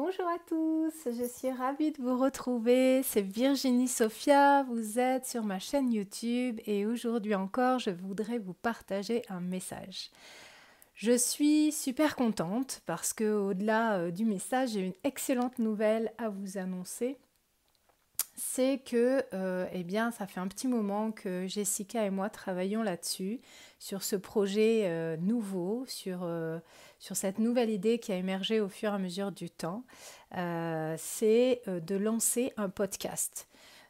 Bonjour à tous, je suis ravie de vous retrouver. C'est Virginie Sophia, vous êtes sur ma chaîne YouTube et aujourd'hui encore, je voudrais vous partager un message. Je suis super contente parce que au-delà euh, du message, j'ai une excellente nouvelle à vous annoncer. C'est que, euh, eh bien, ça fait un petit moment que Jessica et moi travaillons là-dessus, sur ce projet euh, nouveau, sur sur cette nouvelle idée qui a émergé au fur et à mesure du temps, euh, c'est euh, de lancer un podcast.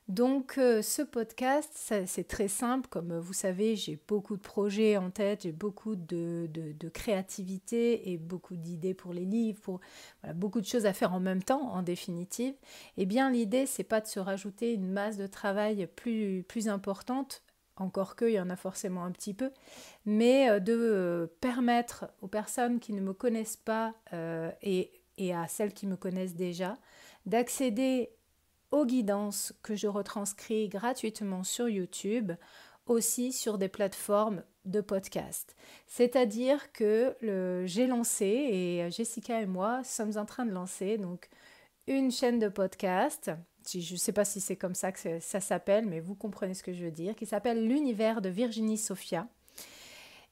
Donc euh, ce podcast, c'est très simple. Comme vous savez, j'ai beaucoup de projets en tête, j'ai beaucoup de, créativité et beaucoup d'idées pour les livres, pour beaucoup de choses à faire en même temps, en définitive. Eh bien, l'idée, c'est pas de se rajouter une masse de travail plus, plus importante encore qu'il y en a forcément un petit peu, mais euh, de euh, permettre aux personnes qui ne me connaissent pas euh, et, et, à celles qui me connaissent déjà d'accéder aux guidances que je retranscris gratuitement sur YouTube, aussi sur des plateformes de podcast. C'est-à-dire que j'ai lancé, et Jessica et moi sommes en train de lancer donc une chaîne de podcast je ne sais pas si c'est comme ça que ça s'appelle, mais vous comprenez ce que je veux dire, qui s'appelle L'univers de Virginie Sophia.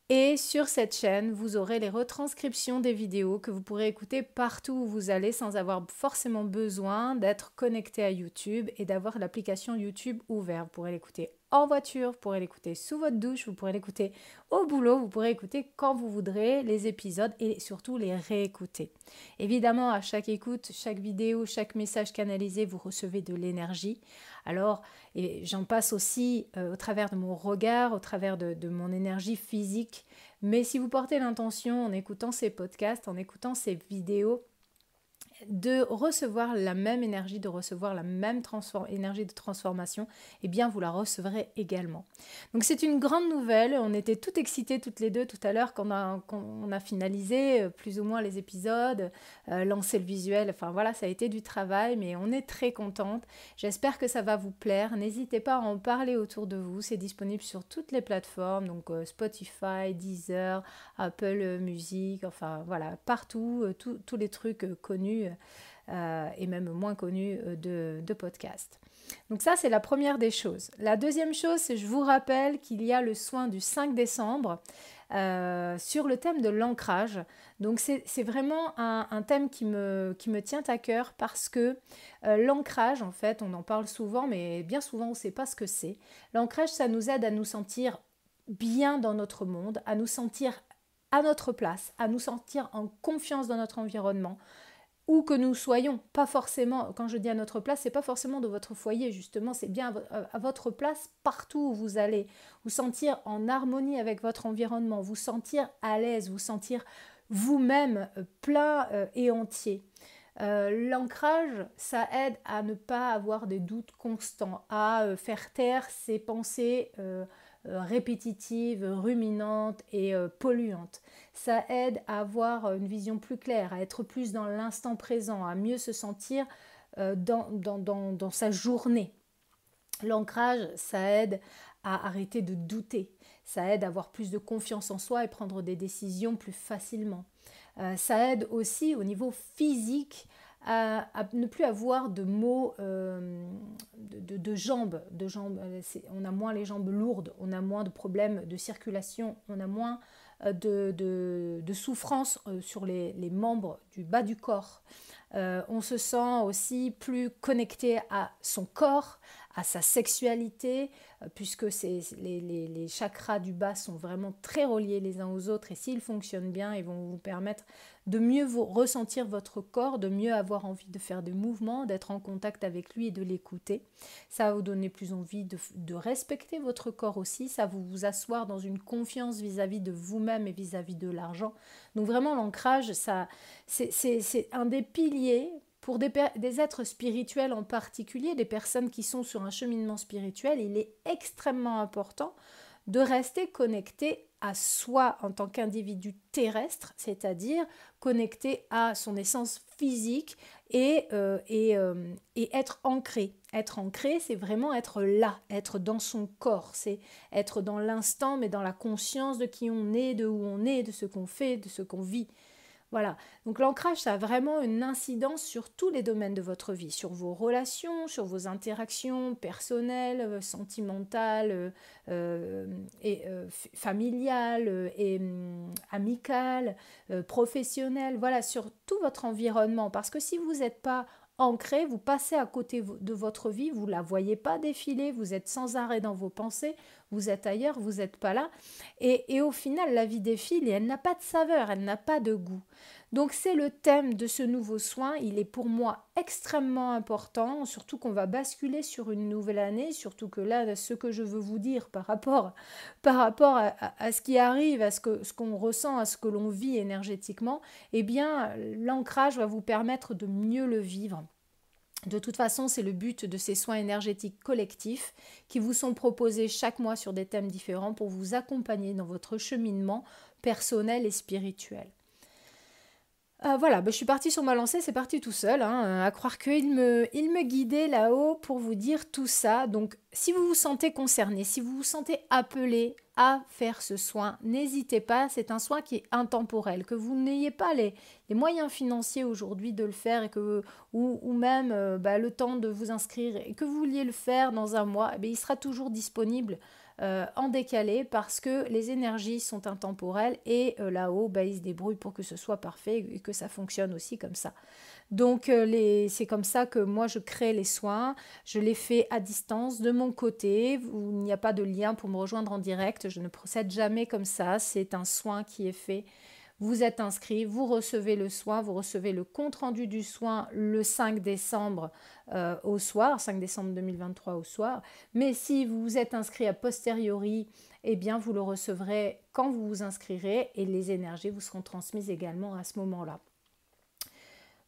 Et sur cette chaîne, vous aurez les retranscriptions des vidéos que vous pourrez écouter partout où vous allez sans avoir forcément besoin d'être connecté à YouTube et d'avoir l'application YouTube ouverte. Vous pourrez l'écouter en voiture, vous pourrez l'écouter sous votre douche, vous pourrez l'écouter au boulot, vous pourrez écouter quand vous voudrez les épisodes et surtout les réécouter. Évidemment, à chaque écoute, chaque vidéo, chaque message canalisé, vous recevez de l'énergie. Alors, j'en passe aussi euh, au travers de mon regard, au travers de mon énergie physique. Mais si vous portez l'intention en écoutant ces podcasts, en écoutant ces vidéos, de recevoir la même énergie, de recevoir la même énergie de transformation, eh bien vous la recevrez également. Donc c'est une grande nouvelle, on était toutes excitées toutes les deux tout à l'heure quand on a, finalisé euh, plus ou moins les épisodes, euh, lancé le visuel, enfin voilà, ça a été du travail, mais on est très contente. J'espère que ça va vous plaire, n'hésitez pas à en parler autour de vous, c'est disponible sur toutes les plateformes, donc euh, Spotify, Deezer, Apple Music, enfin voilà, partout, tous les trucs connus euh, et même moins connus euh, de, podcasts. Donc ça, c'est la première des choses. La deuxième chose, c'est je vous rappelle qu'il y a le soin du 5 décembre euh, sur le thème de l'ancrage. Donc c'est vraiment un, thème qui me, qui me tient à cœur parce que l'ancrage, en fait, on en parle souvent, mais bien souvent on ne sait pas ce que c'est. L'ancrage, ça nous aide à nous sentir bien dans notre monde, à nous sentir à notre place, à nous sentir en confiance dans notre environnement, où que nous soyons, pas forcément, quand je dis à notre place, c'est pas forcément de votre foyer, justement, c'est bien à, votre place partout où vous allez, vous sentir en harmonie avec votre environnement, vous sentir à l'aise, vous sentir vous-même euh, plein euh, et entier. Euh, l'ancrage, ça aide à ne pas avoir des doutes constants, à faire taire ses pensées répétitive, ruminante et euh, polluante. Ça aide à avoir une vision plus claire, à être plus dans l'instant présent, à mieux se sentir euh, dans, dans, sa journée. L'ancrage, ça aide à arrêter de douter, ça aide à avoir plus de confiance en soi et prendre des décisions plus facilement. ça aide aussi au niveau physique à, ne plus avoir de mots euh, de, jambes. De jambes on a moins les jambes lourdes, on a moins de problèmes de circulation, on a moins euh, de, de souffrance euh, sur les, membres du bas du corps. on se sent aussi plus connecté à son corps, à sa sexualité, euh, puisque les, les, chakras du bas sont vraiment très reliés les uns aux autres et s'ils fonctionnent bien, ils vont vous permettre de mieux vous ressentir votre corps, de mieux avoir envie de faire des mouvements, d'être en contact avec lui et de l'écouter. Ça va vous donner plus envie de, respecter votre corps aussi, ça va vous asseoir dans une confiance vis-à-vis de vous-même et vis-à-vis de l'argent. Donc vraiment l'ancrage, ça, c'est un des piliers pour des, êtres spirituels en particulier, des personnes qui sont sur un cheminement spirituel, il est extrêmement important de rester connecté à soi en tant qu'individu terrestre, c'est-à-dire connecté à son essence physique et, euh, euh, et, être ancré. Être ancré, c'est vraiment être là, être dans son corps, c'est être dans l'instant, mais dans la conscience de qui on est, de où on est, de ce qu'on fait, de ce qu'on vit. Voilà. Donc l'ancrage, ça a vraiment une incidence sur tous les domaines de votre vie, sur vos relations, sur vos interactions personnelles, euh, sentimentales, euh, euh, et familiales et hum, amicales, professionnelles. Voilà, sur tout votre environnement. Parce que si vous n'êtes pas ancré, vous passez à côté de votre vie, vous ne la voyez pas défiler, vous êtes sans arrêt dans vos pensées, vous êtes ailleurs, vous n'êtes pas là. Et, au final, la vie défile et elle n'a pas de saveur, elle n'a pas de goût. Donc c'est le thème de ce nouveau soin, il est pour moi extrêmement important, surtout qu'on va basculer sur une nouvelle année, surtout que là, ce que je veux vous dire par rapport, par rapport à, ce qui arrive, à ce qu'on ce qu'on ressent, à ce que l'on vit énergétiquement, eh bien l'ancrage va vous permettre de mieux le vivre. De toute façon, c'est le but de ces soins énergétiques collectifs qui vous sont proposés chaque mois sur des thèmes différents pour vous accompagner dans votre cheminement personnel et spirituel. Euh, voilà, bah, je suis partie sur ma lancée, c'est parti tout seul, hein, à croire qu'il me, il me guidait là-haut pour vous dire tout ça. Donc, si vous vous sentez concerné, si vous vous sentez appelé à faire ce soin, n'hésitez pas, c'est un soin qui est intemporel, que vous n'ayez pas les, moyens financiers aujourd'hui de le faire et que, ou, même euh, bah, le temps de vous inscrire et que vous vouliez le faire dans un mois, eh il sera toujours disponible euh, en décalé parce que les énergies sont intemporelles et euh, là-haut, bah, ils se débrouillent pour que ce soit parfait et que ça fonctionne aussi comme ça. Donc euh, c'est comme ça que moi je crée les soins, je les fais à distance de mon côté, où il n'y a pas de lien pour me rejoindre en direct, je ne procède jamais comme ça, c'est un soin qui est fait vous êtes inscrit, vous recevez le soin, vous recevez le compte-rendu du soin le 5 décembre euh, au soir, 5 décembre 2023 au soir. Mais si vous vous êtes inscrit a posteriori, eh bien vous le recevrez quand vous vous inscrirez et les énergies vous seront transmises également à ce moment-là.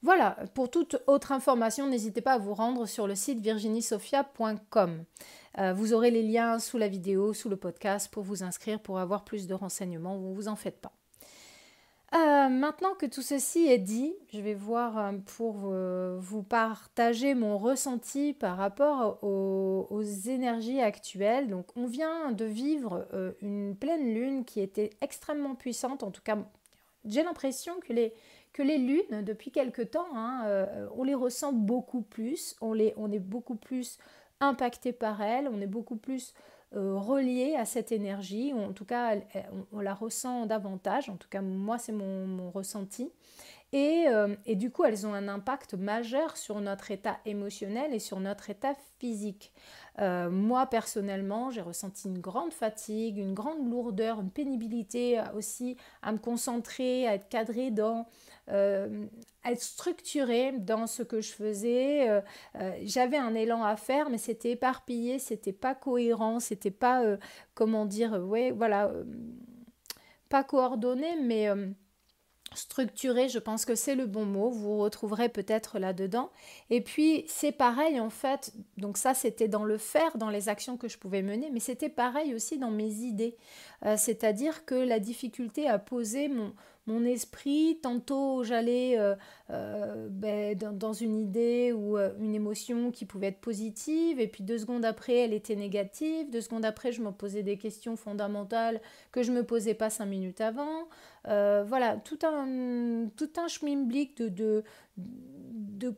Voilà, pour toute autre information, n'hésitez pas à vous rendre sur le site virginiesophia.com. Euh, vous aurez les liens sous la vidéo, sous le podcast pour vous inscrire, pour avoir plus de renseignements, vous vous en faites pas. Euh, maintenant que tout ceci est dit, je vais voir euh, pour vous partager mon ressenti par rapport aux, énergies actuelles. Donc, on vient de vivre euh, une pleine lune qui était extrêmement puissante. En tout cas, j'ai l'impression que les, lunes, depuis quelque temps, hein, on les ressent beaucoup plus. On, on est beaucoup plus impacté par elles. On est beaucoup plus euh, reliée à cette énergie, en tout cas on, la ressent davantage, en tout cas moi c'est mon, ressenti. Et, euh, et, du coup, elles ont un impact majeur sur notre état émotionnel et sur notre état physique. Euh, moi, personnellement, j'ai ressenti une grande fatigue, une grande lourdeur, une pénibilité aussi à me concentrer, à être cadré dans, euh, être structuré dans ce que je faisais. Euh, j'avais un élan à faire, mais c'était éparpillé, c'était pas cohérent, c'était pas, comment dire, ouais, voilà, pas coordonné, mais structuré, je pense que c'est le bon mot, vous, retrouverez peut-être là-dedans. Et puis c'est pareil en fait, donc ça c'était dans le faire, dans les actions que je pouvais mener, mais c'était pareil aussi dans mes idées. Euh, c'est-à-dire que la difficulté à poser mon, mon esprit. Tantôt, j'allais euh, euh, ben, dans, une idée ou euh, une émotion qui pouvait être positive, et puis deux secondes après, elle était négative. Deux secondes après, je me posais des questions fondamentales que je ne me posais pas cinq minutes avant. voilà, tout un, tout un de,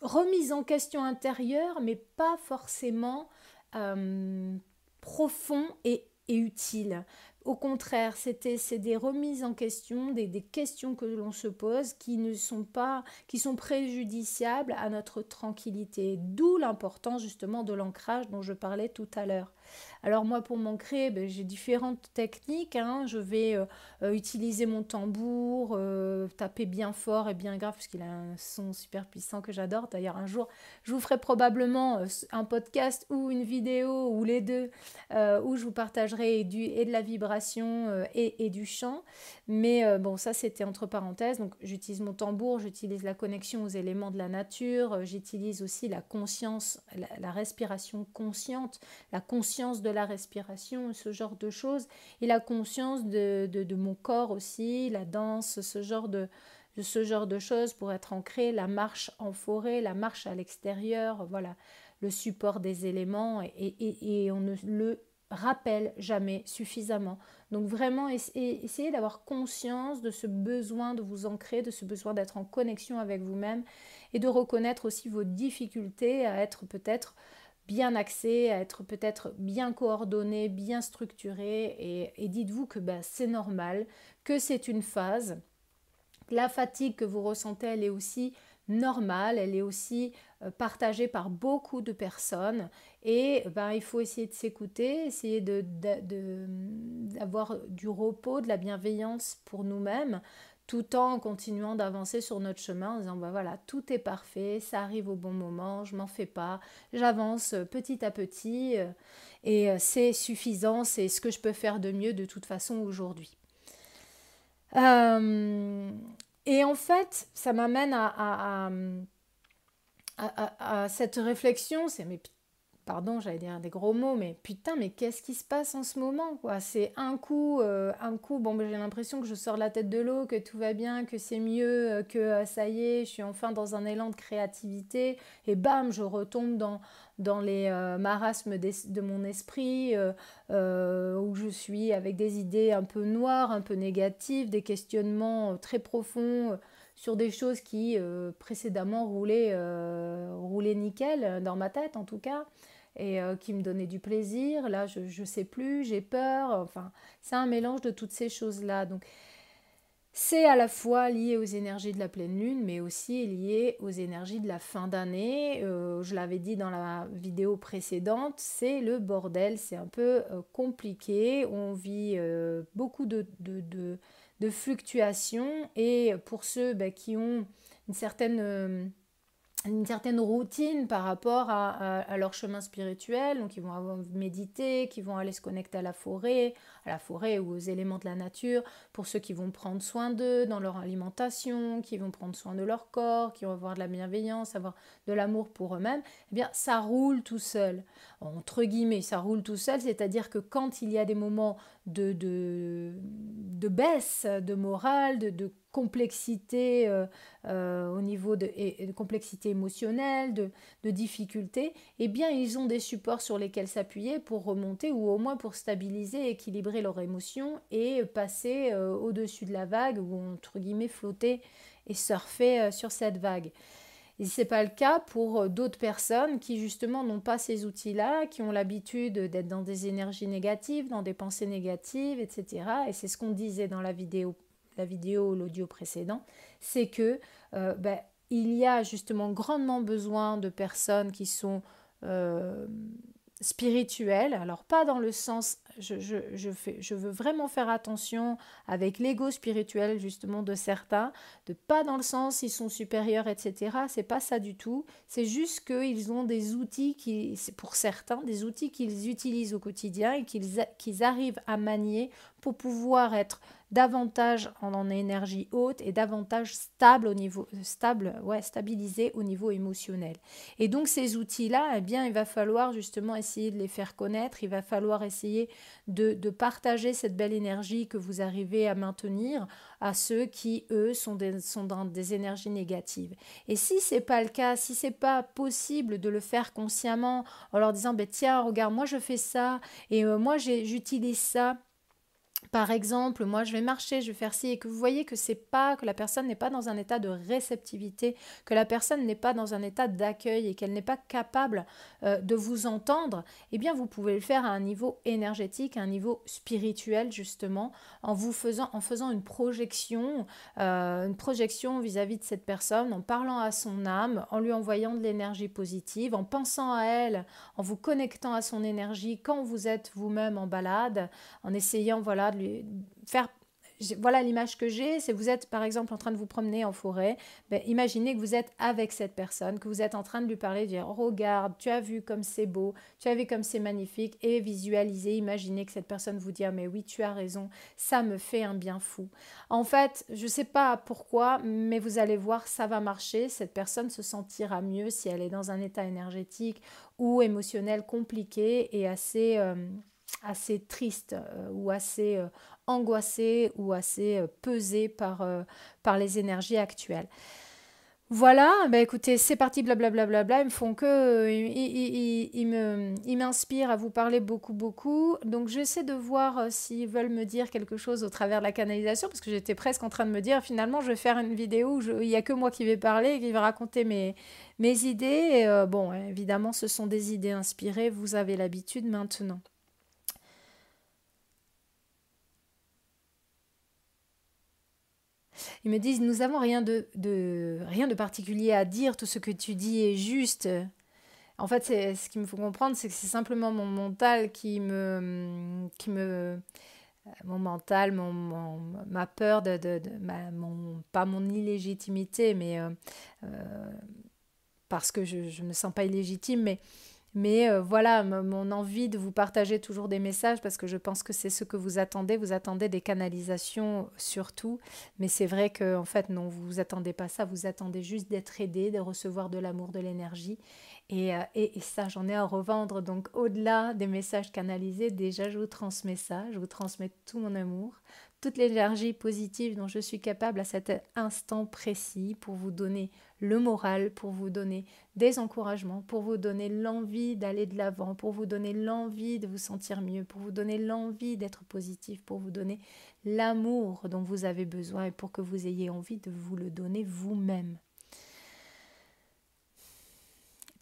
remise en question intérieure, mais pas forcément profond et utile au contraire, c'était c'est des remises en question, des, des questions que l'on se pose qui ne sont pas, qui sont préjudiciables à notre tranquillité. D'où l'importance justement de l'ancrage dont je parlais tout à l'heure. Alors moi, pour m'ancrer, ben, j'ai différentes techniques. Hein. Je vais euh, euh, utiliser mon tambour, euh, taper bien fort et bien grave, parce qu'il a un son super puissant que j'adore. D'ailleurs, un jour, je vous ferai probablement un podcast ou une vidéo, ou les deux, où je vous partagerai du, et de la vibration et, et, du chant. Mais bon, ça, c'était entre parenthèses. Donc, j'utilise mon tambour, j'utilise la connexion aux éléments de la nature, j'utilise aussi la conscience, la, respiration consciente, la conscience de la respiration, ce genre de choses, et la conscience de, de, mon corps aussi, la danse, ce genre de, ce genre de choses pour être ancré, la marche en forêt, la marche à l'extérieur, voilà, le support des éléments, et, et, on ne le rappelle jamais suffisamment. Donc vraiment, essayez d'avoir conscience de ce besoin de vous ancrer, de ce besoin d'être en connexion avec vous-même et de reconnaître aussi vos difficultés à être peut-être bien axé, à être peut-être bien coordonné, bien structuré. Et, dites-vous que bah, c'est normal, que c'est une phase. La fatigue que vous ressentez, elle est aussi normale, elle est aussi euh, partagée par beaucoup de personnes. Et ben, il faut essayer de s'écouter, essayer d'avoir de, du repos, de la bienveillance pour nous-mêmes tout en continuant d'avancer sur notre chemin en disant bah voilà, tout est parfait, ça arrive au bon moment, je m'en fais pas, j'avance petit à petit euh, et euh, c'est suffisant, c'est ce que je peux faire de mieux de toute façon aujourd'hui. Euh, et en fait, ça m'amène à, cette réflexion, c'est mais pardon, j'allais dire des gros mots, mais putain, mais qu'est-ce qui se passe en ce moment quoi? C'est un coup, euh, un coup, bon, j'ai l'impression que je sors la tête de l'eau, que tout va bien, que c'est mieux, euh, que euh, ça y est, je suis enfin dans un élan de créativité, et bam, je retombe dans, dans les marasmes de mon esprit, où je suis avec des idées un peu noires, un peu négatives, des questionnements très profonds sur des choses qui précédemment roulaient, roulaient nickel dans ma tête en tout cas et euh, qui me donnait du plaisir. Là, je ne sais plus, j'ai peur. Enfin, c'est un mélange de toutes ces choses-là. Donc, c'est à la fois lié aux énergies de la pleine lune, mais aussi lié aux énergies de la fin d'année. Euh, je l'avais dit dans la vidéo précédente, c'est le bordel, c'est un peu euh, compliqué. On vit beaucoup de, fluctuations et pour ceux bah, qui ont une certaine une certaine routine par rapport à, leur chemin spirituel, donc ils vont méditer, qui vont aller se connecter à la forêt, à la forêt ou aux éléments de la nature, pour ceux qui vont prendre soin d'eux dans leur alimentation, qui vont prendre soin de leur corps, qui vont avoir de la bienveillance, avoir de l'amour pour eux-mêmes, eh bien ça roule tout seul. Entre guillemets, ça roule tout seul, c'est-à-dire que quand il y a des moments de, de, de baisse de morale, de, de complexité euh, euh, au niveau de, complexité émotionnelle, de, de difficultés, eh bien ils ont des supports sur lesquels s'appuyer pour remonter ou au moins pour stabiliser, équilibrer leurs émotions et passer euh, au-dessus de la vague ou entre guillemets flotter et surfer sur cette vague. Et ce n'est pas le cas pour d'autres personnes qui justement n'ont pas ces outils-là, qui ont l'habitude d'être dans des énergies négatives, dans des pensées négatives, etc. Et c'est ce qu'on disait dans la vidéo la vidéo, l'audio précédent, c'est que euh, ben, il y a justement grandement besoin de personnes qui sont euh, spirituelles. Alors pas dans le sens, je, je, je, fais, je veux vraiment faire attention avec l'ego spirituel justement de certains, de pas dans le sens ils sont supérieurs, etc. C'est pas ça du tout. C'est juste qu'ils ont des outils qui, pour certains, des outils qu'ils utilisent au quotidien et qu'ils arrivent à manier pour pouvoir être davantage en énergie haute et davantage stable au niveau stable, ouais, stabilisé au niveau émotionnel. Et donc ces outils-là, eh bien, il va falloir justement essayer de les faire connaître, il va falloir essayer de, de partager cette belle énergie que vous arrivez à maintenir à ceux qui, eux, sont, sont dans des énergies négatives. Et si c'est pas le cas, si c'est pas possible de le faire consciemment en leur disant, ben, tiens, regarde, moi je fais ça et euh, moi j'utilise ça par exemple, moi je vais marcher, je vais faire ci, et que vous voyez que c'est pas, que la personne n'est pas dans un état de réceptivité, que la personne n'est pas dans un état d'accueil et qu'elle n'est pas capable euh, de vous entendre, eh bien vous pouvez le faire à un niveau énergétique, à un niveau spirituel justement, en vous faisant, en faisant une projection, euh, une projection vis-à-vis de cette personne, en parlant à son âme, en lui envoyant de l'énergie positive, en pensant à elle, en vous connectant à son énergie quand vous êtes vous-même en balade, en essayant voilà faire voilà l'image que j'ai, c'est vous êtes par exemple en train de vous promener en forêt, ben, imaginez que vous êtes avec cette personne, que vous êtes en train de lui parler, de dire regarde, tu as vu comme c'est beau, tu as vu comme c'est magnifique, et visualisez, imaginez que cette personne vous dit ah, mais oui tu as raison, ça me fait un bien fou. En fait, je ne sais pas pourquoi, mais vous allez voir, ça va marcher, cette personne se sentira mieux si elle est dans un état énergétique ou émotionnel compliqué et assez... Euh, assez triste euh, ou assez euh, angoissé ou assez euh, pesé par, par les énergies actuelles. Voilà, bah écoutez, c'est parti, blablabla, bla, bla, bla, ils me font que, ils, ils, m'inspirent à vous parler beaucoup, beaucoup. Donc j'essaie de voir s'ils veulent me dire quelque chose au travers de la canalisation, parce que j'étais presque en train de me dire, finalement, je vais faire une vidéo où il n'y a que moi qui vais parler qui vais raconter mes, mes idées. bon, évidemment, ce sont des idées inspirées, vous avez l'habitude maintenant. Ils me disent Nous avons rien de, rien de particulier à dire, tout ce que tu dis est juste. En fait, ce qu'il me faut comprendre, c'est que c'est simplement mon mental qui me. Qui me mon mental, mon, ma peur de, de, pas mon illégitimité, mais euh, euh, parce que je ne me sens pas illégitime, mais mais euh, voilà, mon envie de vous partager toujours des messages parce que je pense que c'est ce que vous attendez. Vous attendez des canalisations surtout. Mais c'est vrai que en fait, non, vous attendez pas ça. Vous attendez juste d'être aidé, de recevoir de l'amour, de l'énergie. Et, euh, et, et, ça, j'en ai à revendre. Donc, au-delà des messages canalisés, déjà, je vous transmets ça. Je vous transmets tout mon amour, toute l'énergie positive dont je suis capable à cet instant précis pour vous donner le moral, pour vous donner des encouragements, pour vous donner l'envie d'aller de l'avant, pour vous donner l'envie de vous sentir mieux, pour vous donner l'envie d'être positif, pour vous donner l'amour dont vous avez besoin et pour que vous ayez envie de vous le donner vous-même.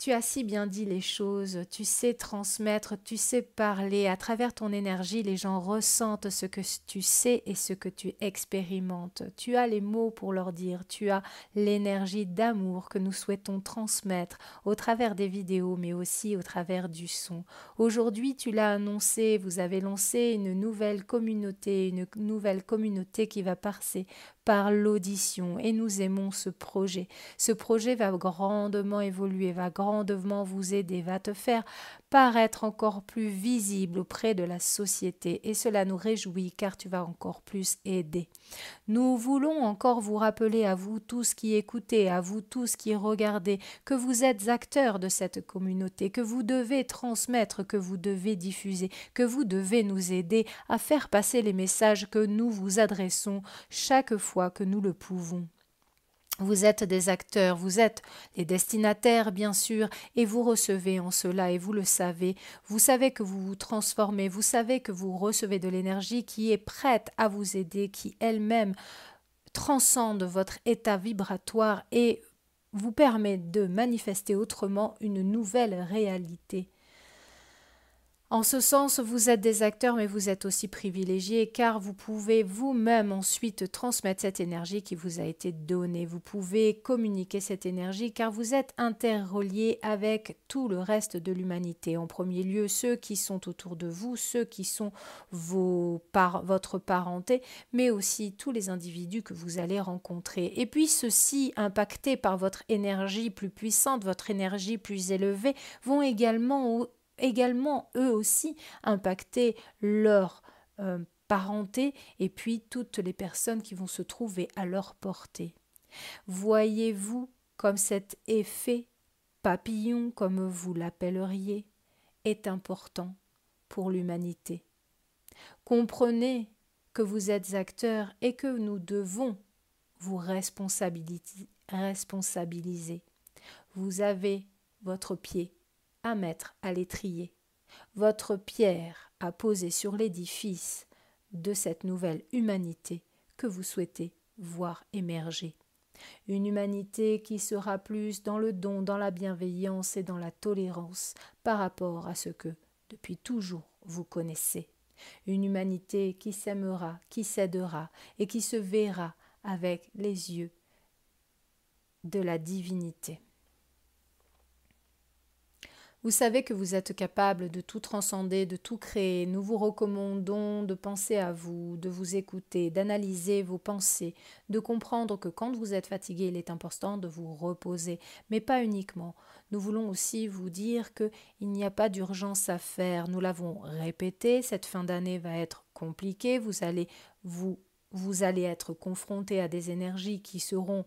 Tu as si bien dit les choses, tu sais transmettre, tu sais parler. À travers ton énergie, les gens ressentent ce que tu sais et ce que tu expérimentes. Tu as les mots pour leur dire, tu as l'énergie d'amour que nous souhaitons transmettre au travers des vidéos, mais aussi au travers du son. Aujourd'hui, tu l'as annoncé, vous avez lancé une nouvelle communauté, une nouvelle communauté qui va passer par l'audition et nous aimons ce projet. Ce projet va grandement évoluer, va grandement vous aider, va te faire paraître encore plus visible auprès de la société et cela nous réjouit car tu vas encore plus aider. Nous voulons encore vous rappeler à vous tous qui écoutez, à vous tous qui regardez, que vous êtes acteurs de cette communauté, que vous devez transmettre, que vous devez diffuser, que vous devez nous aider à faire passer les messages que nous vous adressons chaque fois que nous le pouvons. Vous êtes des acteurs, vous êtes les destinataires, bien sûr, et vous recevez en cela, et vous le savez. Vous savez que vous vous transformez, vous savez que vous recevez de l'énergie qui est prête à vous aider, qui elle-même transcende votre état vibratoire et vous permet de manifester autrement une nouvelle réalité. En ce sens, vous êtes des acteurs, mais vous êtes aussi privilégiés, car vous pouvez vous-même ensuite transmettre cette énergie qui vous a été donnée. Vous pouvez communiquer cette énergie, car vous êtes interreliés avec tout le reste de l'humanité. En premier lieu, ceux qui sont autour de vous, ceux qui sont vos votre parenté, mais aussi tous les individus que vous allez rencontrer. Et puis ceux-ci, impactés par votre énergie plus puissante, votre énergie plus élevée, vont également également eux aussi impacter leur euh, parenté et puis toutes les personnes qui vont se trouver à leur portée. Voyez-vous comme cet effet papillon, comme vous l'appelleriez, est important pour l'humanité? Comprenez que vous êtes acteur et que nous devons vous responsabiliser. Vous avez votre pied à mettre à l'étrier, votre pierre à poser sur l'édifice de cette nouvelle humanité que vous souhaitez voir émerger. Une humanité qui sera plus dans le don, dans la bienveillance et dans la tolérance par rapport à ce que, depuis toujours, vous connaissez. Une humanité qui s'aimera, qui s'aidera et qui se verra avec les yeux de la divinité. Vous savez que vous êtes capable de tout transcender, de tout créer. Nous vous recommandons de penser à vous, de vous écouter, d'analyser vos pensées, de comprendre que quand vous êtes fatigué, il est important de vous reposer, mais pas uniquement. Nous voulons aussi vous dire que il n'y a pas d'urgence à faire. Nous l'avons répété, cette fin d'année va être compliquée, vous allez vous vous allez être confronté à des énergies qui seront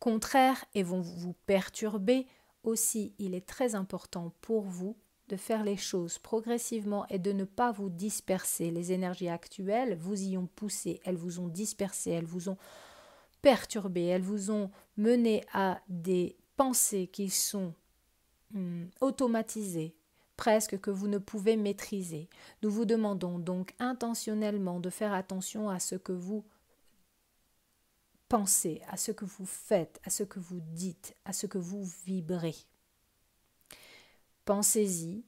contraires et vont vous perturber aussi, il est très important pour vous de faire les choses progressivement et de ne pas vous disperser. Les énergies actuelles vous y ont poussé, elles vous ont dispersé, elles vous ont perturbé, elles vous ont mené à des pensées qui sont hum, automatisées, presque que vous ne pouvez maîtriser. Nous vous demandons donc intentionnellement de faire attention à ce que vous Pensez à ce que vous faites, à ce que vous dites, à ce que vous vibrez. Pensez-y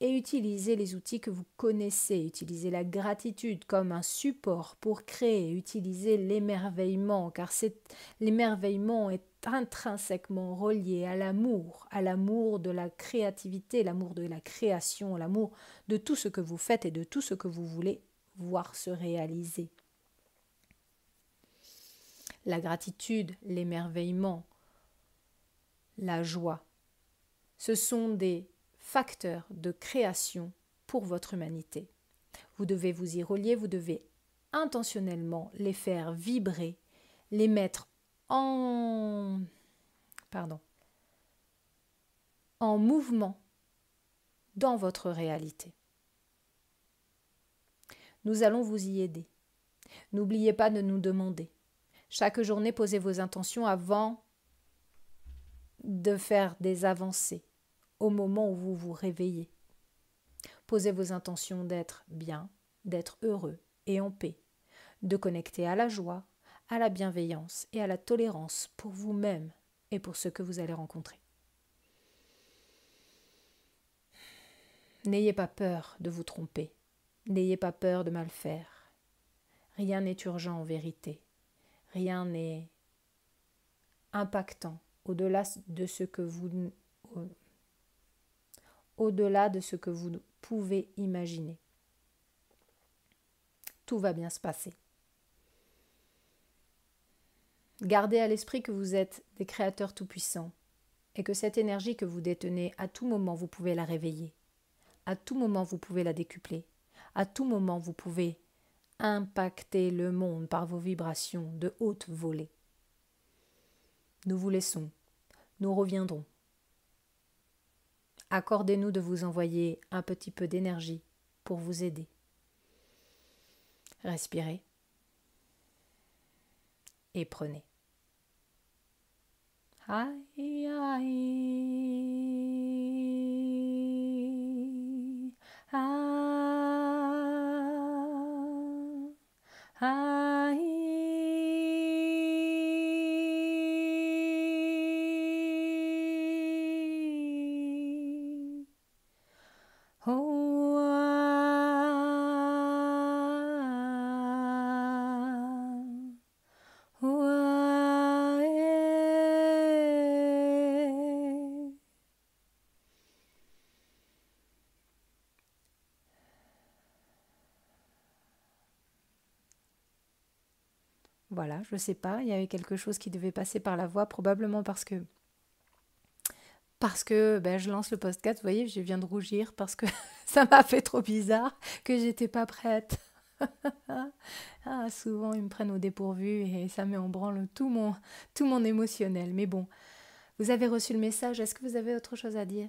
et utilisez les outils que vous connaissez. Utilisez la gratitude comme un support pour créer. Utilisez l'émerveillement, car l'émerveillement est intrinsèquement relié à l'amour, à l'amour de la créativité, l'amour de la création, l'amour de tout ce que vous faites et de tout ce que vous voulez voir se réaliser la gratitude, l'émerveillement, la joie. Ce sont des facteurs de création pour votre humanité. Vous devez vous y relier, vous devez intentionnellement les faire vibrer, les mettre en pardon en mouvement dans votre réalité. Nous allons vous y aider. N'oubliez pas de nous demander chaque journée, posez vos intentions avant de faire des avancées au moment où vous vous réveillez. Posez vos intentions d'être bien, d'être heureux et en paix, de connecter à la joie, à la bienveillance et à la tolérance pour vous-même et pour ceux que vous allez rencontrer. N'ayez pas peur de vous tromper, n'ayez pas peur de mal faire. Rien n'est urgent en vérité. Rien n'est impactant au-delà de ce que vous au-delà pouvez imaginer. Tout va bien se passer. Gardez à l'esprit que vous êtes des créateurs tout-puissants et que cette énergie que vous détenez, à tout moment, vous pouvez la réveiller. À tout moment, vous pouvez la décupler. À tout moment, vous pouvez impacter le monde par vos vibrations de haute volée. Nous vous laissons, nous reviendrons. Accordez-nous de vous envoyer un petit peu d'énergie pour vous aider. Respirez et prenez. Je sais pas, il y avait quelque chose qui devait passer par la voix, probablement parce que parce que ben, je lance le podcast, vous voyez, je viens de rougir parce que ça m'a fait trop bizarre que j'étais pas prête. ah, souvent ils me prennent au dépourvu et ça met en branle tout mon, tout mon émotionnel. Mais bon, vous avez reçu le message, est-ce que vous avez autre chose à dire?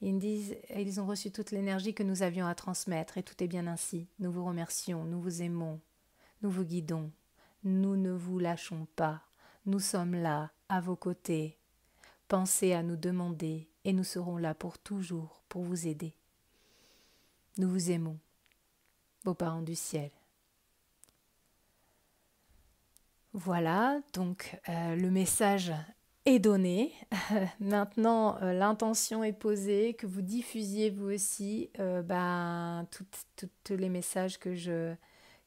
Ils disent, ils ont reçu toute l'énergie que nous avions à transmettre et tout est bien ainsi. Nous vous remercions, nous vous aimons, nous vous guidons, nous ne vous lâchons pas, nous sommes là, à vos côtés. Pensez à nous demander et nous serons là pour toujours pour vous aider. Nous vous aimons, vos parents du ciel. Voilà, donc euh, le message est donné. Maintenant, euh, l'intention est posée, que vous diffusiez vous aussi euh, ben, tous les messages que je,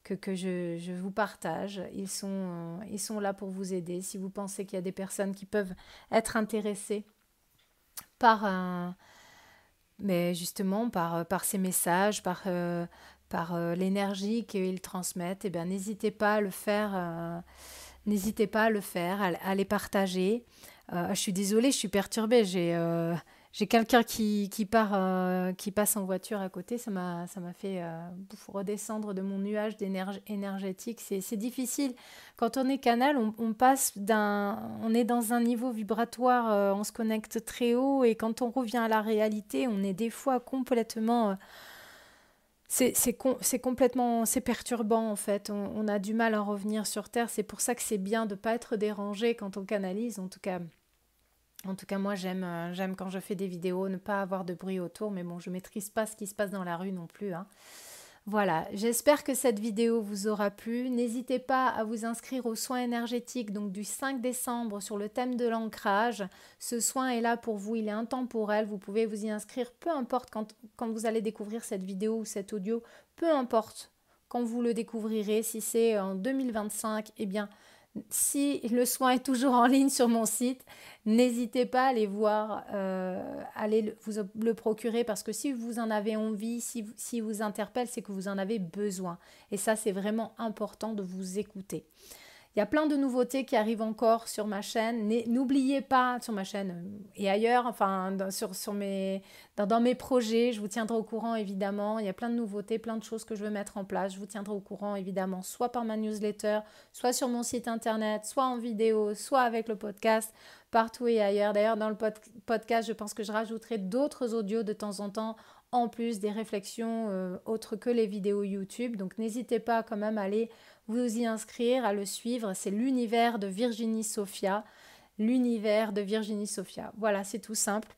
que, que je, je, vous partage. Ils sont, ils sont là pour vous aider. Si vous pensez qu'il y a des personnes qui peuvent être intéressées par un, mais justement par, par ces messages, par, par l'énergie qu'ils transmettent, eh n'hésitez pas à le faire N'hésitez pas à le faire, à, les partager. Euh, je suis désolée, je suis perturbée. J'ai euh, quelqu'un qui, qui, part, euh, qui passe en voiture à côté. Ça m'a fait redescendre de mon nuage d'énergie énergétique. C'est difficile. Quand on est canal, on, on passe d'un. On est dans un niveau vibratoire, on se connecte très haut. Et quand on revient à la réalité, on est des fois complètement c'est complètement c'est perturbant en fait. On, a du mal à revenir sur Terre. C'est pour ça que c'est bien de ne pas être dérangé quand on canalise. En tout cas, en tout cas moi j'aime euh, j'aime quand je fais des vidéos ne pas avoir de bruit autour. Mais bon, je maîtrise pas ce qui se passe dans la rue non plus. Hein. Voilà, j'espère que cette vidéo vous aura plu. N'hésitez pas à vous inscrire aux soins énergétiques donc du 5 décembre sur le thème de l'ancrage. Ce soin est là pour vous, il est intemporel. Vous pouvez vous y inscrire peu importe quand, quand vous allez découvrir cette vidéo ou cet audio, peu importe quand vous le découvrirez. Si c'est en 2025, eh bien, si le soin est toujours en ligne sur mon site, n'hésitez pas à aller voir, euh, allez vous le procurer parce que si vous en avez envie, si, si vous interpelle, c'est que vous en avez besoin. Et ça, c'est vraiment important de vous écouter. Il y a plein de nouveautés qui arrivent encore sur ma chaîne. N'oubliez pas, sur ma chaîne euh, et ailleurs, enfin dans, mes projets, je vous tiendrai au courant évidemment. Il y a plein de nouveautés, plein de choses que je veux mettre en place. Je vous tiendrai au courant évidemment, soit par ma newsletter, soit sur mon site internet, soit en vidéo, soit avec le podcast, partout et ailleurs. D'ailleurs, dans le podcast, je pense que je rajouterai d'autres audios de temps en temps en plus des réflexions euh, autres que les vidéos YouTube. Donc n'hésitez pas quand même à aller vous y inscrire, à le suivre. C'est l'univers de Virginie Sophia. L'univers de Virginie Sophia. Voilà, c'est tout simple.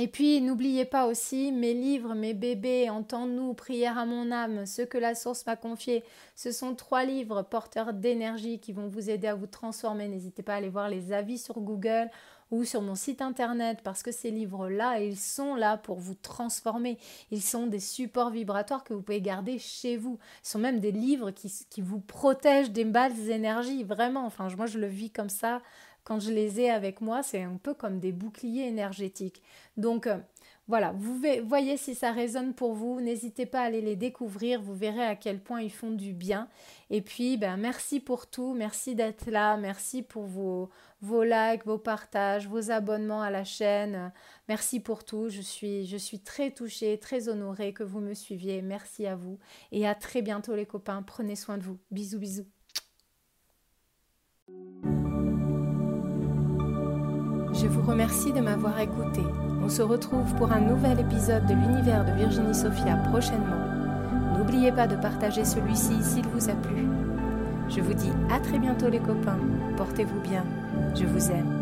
Et puis, n'oubliez pas aussi mes livres, mes bébés, Entends-nous, Prière à mon âme, ce que la source m'a confié. Ce sont trois livres porteurs d'énergie qui vont vous aider à vous transformer. N'hésitez pas à aller voir les avis sur Google ou sur mon site internet parce que ces livres-là, ils sont là pour vous transformer. Ils sont des supports vibratoires que vous pouvez garder chez vous. Ce sont même des livres qui, qui vous protègent des balles énergies, vraiment. Enfin, moi, je le vis comme ça. Quand je les ai avec moi, c'est un peu comme des boucliers énergétiques. Donc, euh, voilà, vous voyez si ça résonne pour vous, n'hésitez pas à aller les découvrir, vous verrez à quel point ils font du bien. Et puis, ben, merci pour tout, merci d'être là, merci pour vos, vos likes, vos partages, vos abonnements à la chaîne. Merci pour tout, je suis, je suis très touchée, très honorée que vous me suiviez. Merci à vous et à très bientôt les copains, prenez soin de vous. Bisous, bisous. Je vous remercie de m'avoir écouté. On se retrouve pour un nouvel épisode de l'univers de Virginie Sophia prochainement. N'oubliez pas de partager celui-ci s'il vous a plu. Je vous dis à très bientôt les copains. Portez-vous bien. Je vous aime.